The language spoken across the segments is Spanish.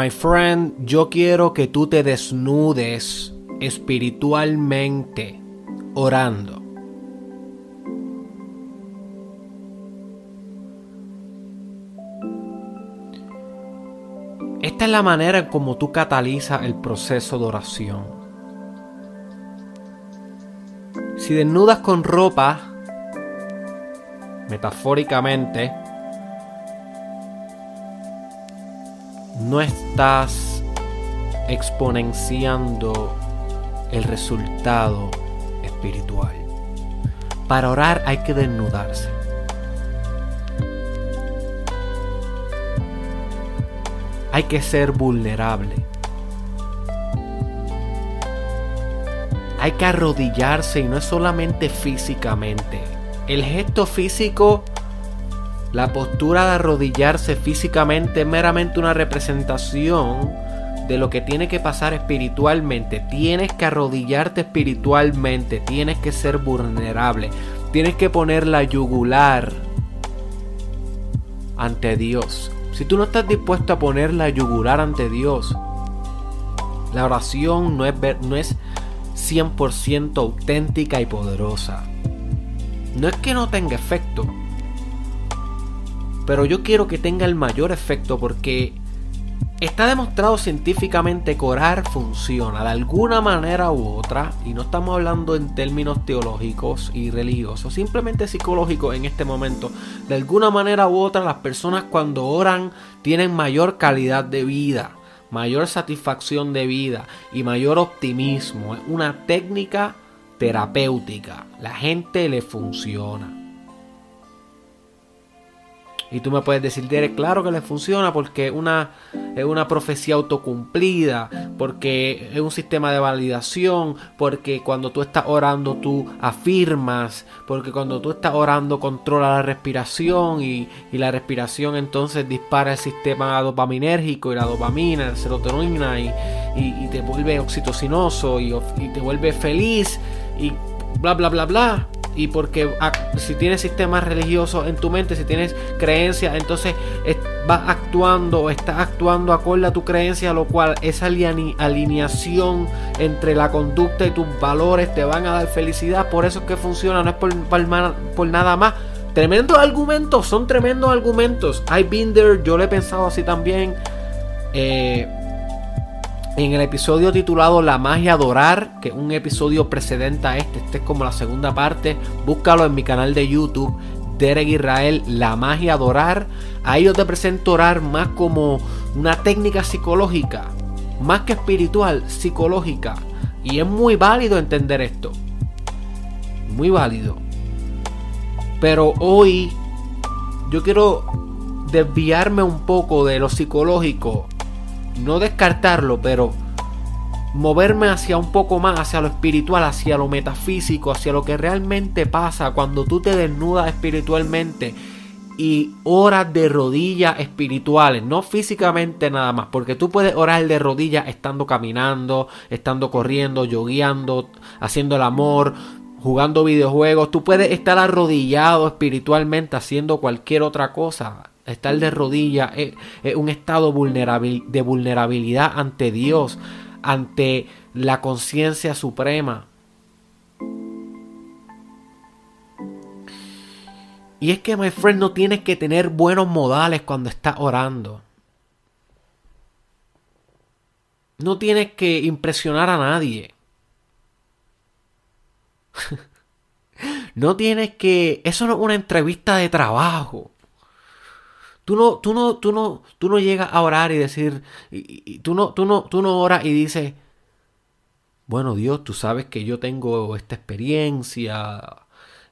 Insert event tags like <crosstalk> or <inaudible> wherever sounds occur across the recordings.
My friend, yo quiero que tú te desnudes espiritualmente orando. Esta es la manera en como tú catalizas el proceso de oración. Si desnudas con ropa, metafóricamente, no estás exponenciando el resultado espiritual. Para orar hay que desnudarse. Hay que ser vulnerable. Hay que arrodillarse y no es solamente físicamente. El gesto físico, la postura de arrodillarse físicamente es meramente una representación de lo que tiene que pasar espiritualmente. Tienes que arrodillarte espiritualmente, tienes que ser vulnerable, tienes que poner la yugular ante Dios. Si tú no estás dispuesto a poner la yugular ante Dios, la oración no es, no es 100% auténtica y poderosa. No es que no tenga efecto, pero yo quiero que tenga el mayor efecto porque Está demostrado científicamente que orar funciona de alguna manera u otra, y no estamos hablando en términos teológicos y religiosos, simplemente psicológicos en este momento. De alguna manera u otra, las personas cuando oran tienen mayor calidad de vida, mayor satisfacción de vida y mayor optimismo. Es una técnica terapéutica. La gente le funciona. Y tú me puedes decir, Derek, claro que le funciona porque es una, es una profecía autocumplida, porque es un sistema de validación, porque cuando tú estás orando tú afirmas, porque cuando tú estás orando controla la respiración y, la respiración entonces dispara el sistema dopaminérgico y la dopamina, la serotonina y, y, te vuelve oxitocinoso y, y te vuelve feliz y bla bla bla bla y porque si tienes sistemas religiosos en tu mente, si tienes creencias, entonces vas actuando o estás actuando acorde a tu creencia, lo cual esa alineación entre la conducta y tus valores te van a dar felicidad. Por eso es que funciona, no es por, por, nada más. Tremendos argumentos, son tremendos argumentos. I've been there, yo lo he pensado así también. Eh, en el episodio titulado La magia adorar, que es un episodio precedente a este, este es como la segunda parte, búscalo en mi canal de YouTube, Derek Israel, La magia adorar. Ahí yo te presento orar más como una técnica psicológica, más que espiritual, psicológica. Y es muy válido entender esto. Muy válido. Pero hoy yo quiero desviarme un poco de lo psicológico no descartarlo, pero moverme hacia un poco más, hacia lo espiritual, hacia lo metafísico, hacia lo que realmente pasa. Cuando tú te desnudas espiritualmente y oras de rodillas espirituales, no físicamente nada más, porque tú puedes orar de rodillas estando caminando, estando corriendo, yogueando, haciendo el amor, jugando videojuegos, tú puedes estar arrodillado espiritualmente haciendo cualquier otra cosa, Estar de rodillas es, un estado de vulnerabilidad ante Dios, ante la conciencia suprema. Y es que, my friend, no tienes que tener buenos modales cuando estás orando. No tienes que impresionar a nadie. <laughs> no tienes que... Eso no es una entrevista de trabajo. Tú no, tú no, tú no, tú no llegas a orar y decir, y, tú no, tú no, tú no oras y dices, bueno Dios, tú sabes que yo tengo esta experiencia,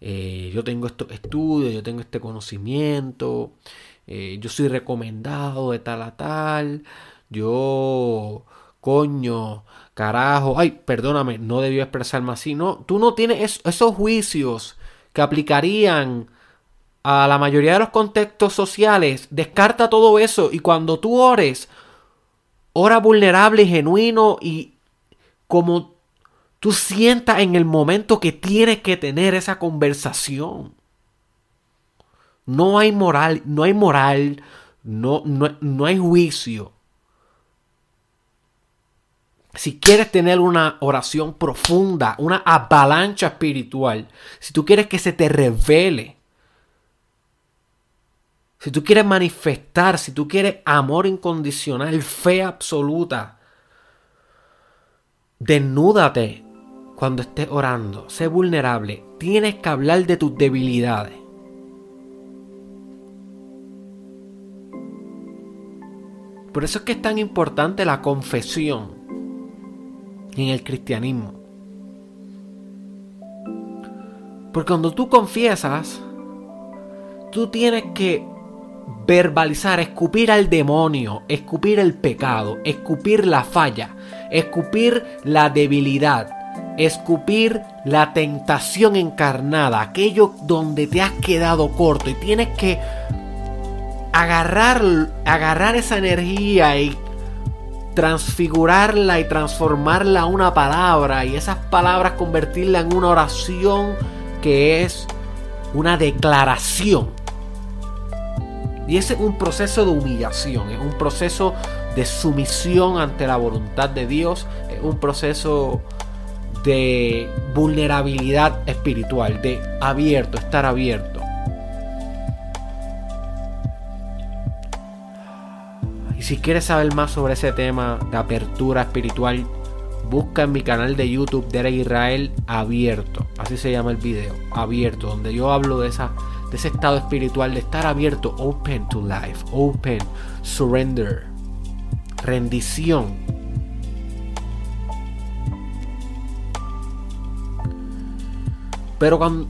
eh, yo tengo estos estudios, yo tengo este conocimiento, eh, yo soy recomendado de tal a tal, yo, coño, carajo, ay, perdóname, no debió expresarme así, no, tú no tienes esos juicios que aplicarían a la mayoría de los contextos sociales, descarta todo eso y cuando tú ores, ora vulnerable y genuino y como tú sientas en el momento que tienes que tener esa conversación. No hay moral, no hay moral, no, no, no hay juicio. si quieres tener una oración profunda, una avalancha espiritual, si tú quieres que se te revele, si tú quieres manifestar, si tú quieres amor incondicional, fe absoluta, desnúdate cuando estés orando, sé vulnerable, tienes que hablar de tus debilidades. Por eso es que es tan importante la confesión en el cristianismo. Porque cuando tú confiesas, tú tienes que verbalizar, escupir al demonio, escupir el pecado, escupir la falla, escupir la debilidad, escupir la tentación encarnada, aquello donde te has quedado corto y tienes que agarrar, agarrar esa energía y transfigurarla y transformarla a una palabra y esas palabras convertirla en una oración que es una declaración. Y ese es un proceso de humillación, es un proceso de sumisión ante la voluntad de Dios, es un proceso de vulnerabilidad espiritual, de abierto, estar abierto. si quieres saber más sobre ese tema de apertura espiritual, busca en mi canal de YouTube Derek Israel abierto. Así se llama el video, abierto, donde yo hablo de, esa, de ese estado espiritual, de estar abierto, open to life, open, surrender, rendición. Pero cuando,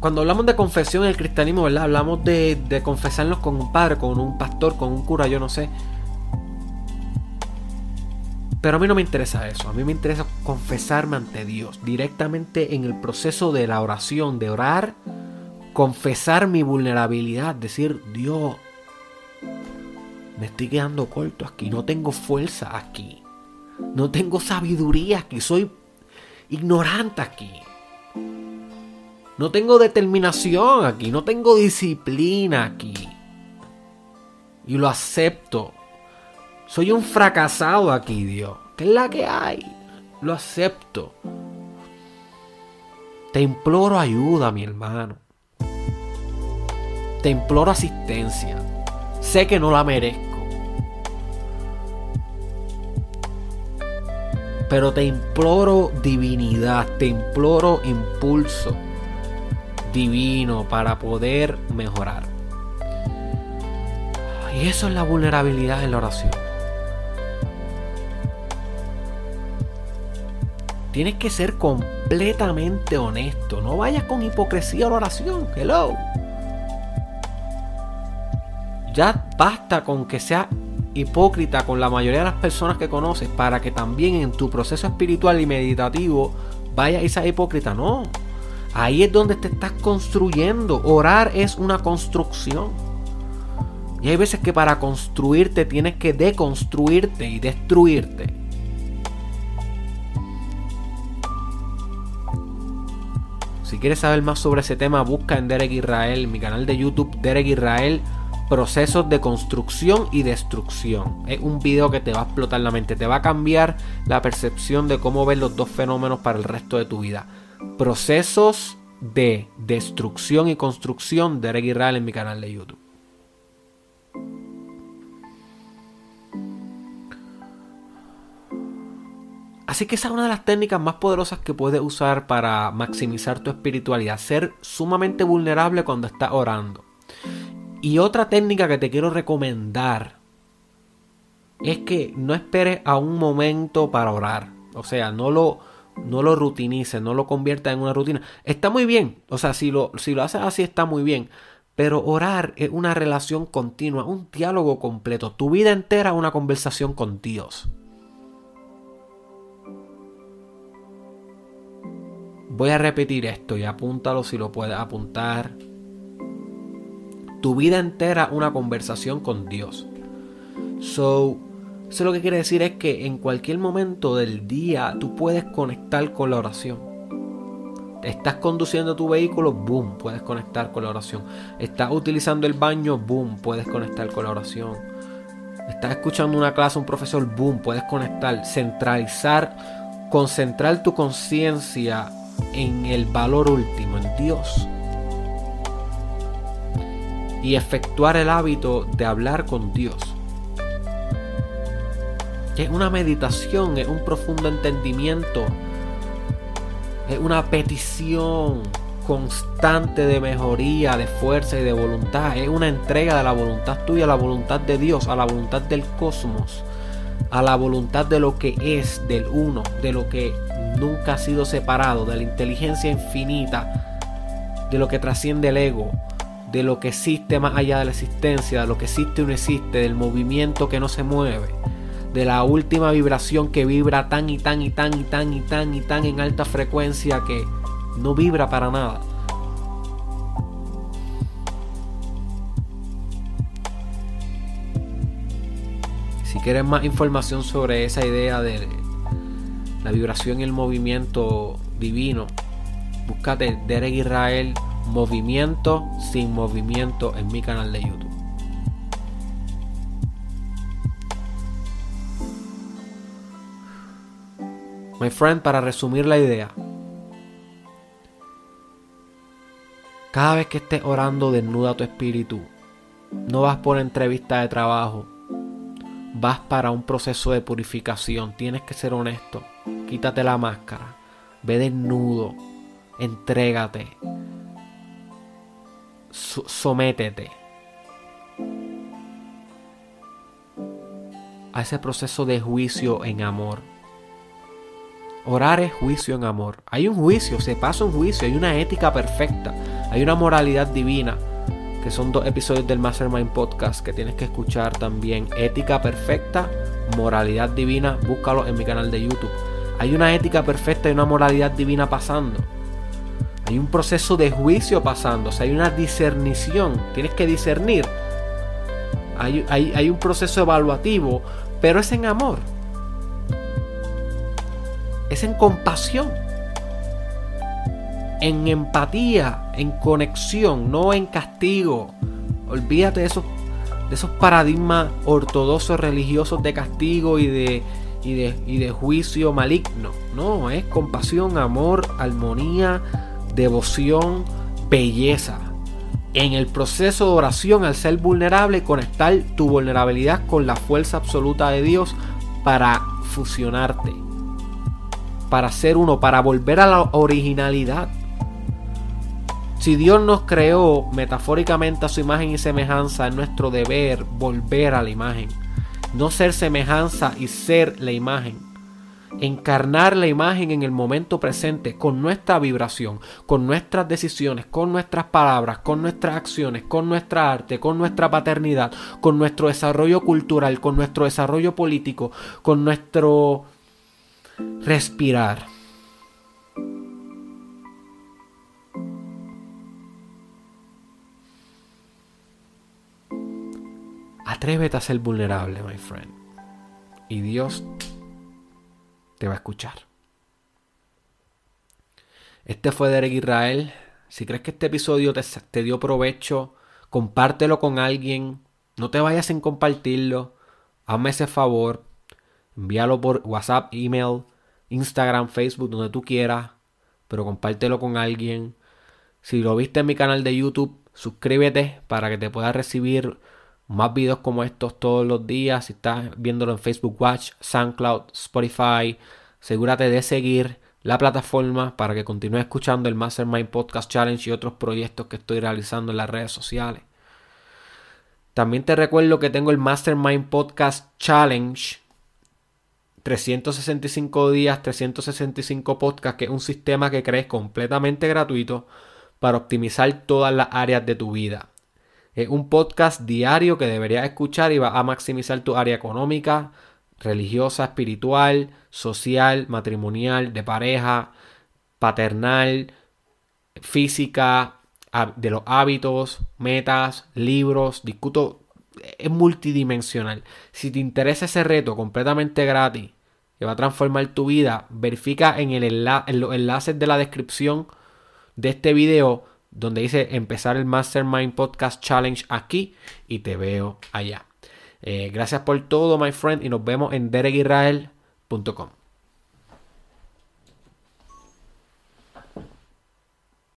cuando, hablamos de confesión en el cristianismo, ¿verdad? Hablamos de, de confesarnos con un padre, con un pastor, con un cura, yo no sé. Pero a mí no me interesa eso, a mí me interesa confesarme ante Dios directamente en el proceso de la oración, de orar, confesar mi vulnerabilidad, decir, Dios, me estoy quedando corto aquí, no tengo fuerza aquí, no tengo sabiduría aquí, soy ignorante aquí. No tengo determinación aquí, no tengo disciplina aquí. Y lo acepto soy un fracasado aquí, Dios. ¿Qué es la que hay? Lo acepto. Te imploro ayuda, mi hermano. Te imploro asistencia. Sé que no la merezco. Pero te imploro divinidad, te imploro impulso divino para poder mejorar. Y eso es la vulnerabilidad en la oración. Tienes que ser completamente honesto. No vayas con hipocresía a la oración. Hello. Ya basta con que sea hipócrita con la mayoría de las personas que conoces para que también en tu proceso espiritual y meditativo vayas y seas hipócrita. No. Ahí es donde te estás construyendo. Orar es una construcción. Y hay veces que para construirte tienes que deconstruirte y destruirte. Si quieres saber más sobre ese tema, busca en Derek Israel, mi canal de YouTube, Derek Israel, procesos de construcción y destrucción. Es un video que te va a explotar la mente, te va a cambiar la percepción de cómo ves los dos fenómenos para el resto de tu vida. Procesos de destrucción y construcción, Derek Israel en mi canal de YouTube. Así que esa es una de las técnicas más poderosas que puedes usar para maximizar tu espiritualidad, ser sumamente vulnerable cuando estás orando. Y otra técnica que te quiero recomendar es que no esperes a un momento para orar. O sea, no lo, no lo rutinices, no lo conviertas en una rutina. Está muy bien, o sea, si lo, si lo haces así está muy bien. Pero orar es una relación continua, un diálogo completo. Tu vida entera es una conversación con Dios. Voy a repetir esto y apúntalo si lo puedes apuntar. Tu vida entera una conversación con Dios. So, eso lo que quiere decir es que en cualquier momento del día tú puedes conectar con la oración. Estás conduciendo tu vehículo, boom, puedes conectar con la oración. Estás utilizando el baño, boom, puedes conectar con la oración. Estás escuchando una clase, un profesor, boom, puedes conectar, centralizar, concentrar tu conciencia en el valor último, en Dios. Y efectuar el hábito de hablar con Dios. Es una meditación, es un profundo entendimiento, es una petición constante de mejoría, de fuerza y de voluntad. Es una entrega de la voluntad tuya la voluntad de Dios, a la voluntad del cosmos, a la voluntad de lo que es, del uno, de lo que nunca ha sido separado, de la inteligencia infinita, de lo que trasciende el ego, de lo que existe más allá de la existencia, de lo que existe y no existe, del movimiento que no se mueve, de la última vibración que vibra tan y tan y tan y tan y tan y tan en alta frecuencia que no vibra para nada. Si quieres más información sobre esa idea de la vibración y el movimiento divino, búscate Derek Israel Movimiento sin movimiento en mi canal de YouTube. My friend, para resumir la idea, Cada vez que estés orando, desnuda tu espíritu. No vas por entrevista de trabajo. Vas para un proceso de purificación. Tienes que ser honesto. Quítate la máscara. Ve desnudo. Entrégate. Sométete. A ese proceso de juicio en amor. Orar es juicio en amor. Hay un juicio, se pasa un juicio, hay una ética perfecta. Hay una moralidad divina, que son dos episodios del Mastermind Podcast que tienes que escuchar también. Ética perfecta, moralidad divina, búscalo en mi canal de YouTube. Hay una ética perfecta y una moralidad divina pasando. Hay un proceso de juicio pasando, o sea, hay una discernición, tienes que discernir. Hay, hay un proceso evaluativo, pero es en amor. Es en compasión en empatía, en conexión, no en castigo. Olvídate de esos, de esos paradigmas ortodoxos religiosos de castigo y de, y de, y de juicio maligno. No, es compasión, amor, armonía, devoción, belleza. En el proceso de oración, al ser vulnerable, conectar tu vulnerabilidad con la fuerza absoluta de Dios para fusionarte, para ser uno, para volver a la originalidad. Si Dios nos creó metafóricamente a su imagen y semejanza, es nuestro deber volver a la imagen. No ser semejanza y ser la imagen. Encarnar la imagen en el momento presente con nuestra vibración, con nuestras decisiones, con nuestras palabras, con nuestras acciones, con nuestra arte, con nuestra paternidad, con nuestro desarrollo cultural, con nuestro desarrollo político, con nuestro respirar. Atrévete a ser vulnerable, my friend. Y Dios te va a escuchar. Este fue Derek Israel. Si crees que este episodio te, dio provecho, compártelo con alguien. No te vayas sin compartirlo. Hazme ese favor. Envíalo por WhatsApp, email, Instagram, Facebook, donde tú quieras. Pero compártelo con alguien. Si lo viste en mi canal de YouTube, suscríbete para que te pueda recibir más videos como estos todos los días. Si estás viéndolo en Facebook Watch, SoundCloud, Spotify, asegúrate de seguir la plataforma para que continúes escuchando el Mastermind Podcast Challenge y otros proyectos que estoy realizando en las redes sociales. También te recuerdo que tengo el Mastermind Podcast Challenge. 365 días, 365 podcasts, que es un sistema que crees completamente gratuito para optimizar todas las áreas de tu vida. Es un podcast diario que deberías escuchar y va a maximizar tu área económica, religiosa, espiritual, social, matrimonial, de pareja, paternal, física, de los hábitos, metas, libros, discuto, es multidimensional. Si te interesa ese reto completamente gratis, que va a transformar tu vida, verifica en, el en los enlaces de la descripción de este video donde dice empezar el Mastermind Podcast Challenge aquí y te veo allá. Eh, gracias por todo, my friend, y nos vemos en derekisrael.com.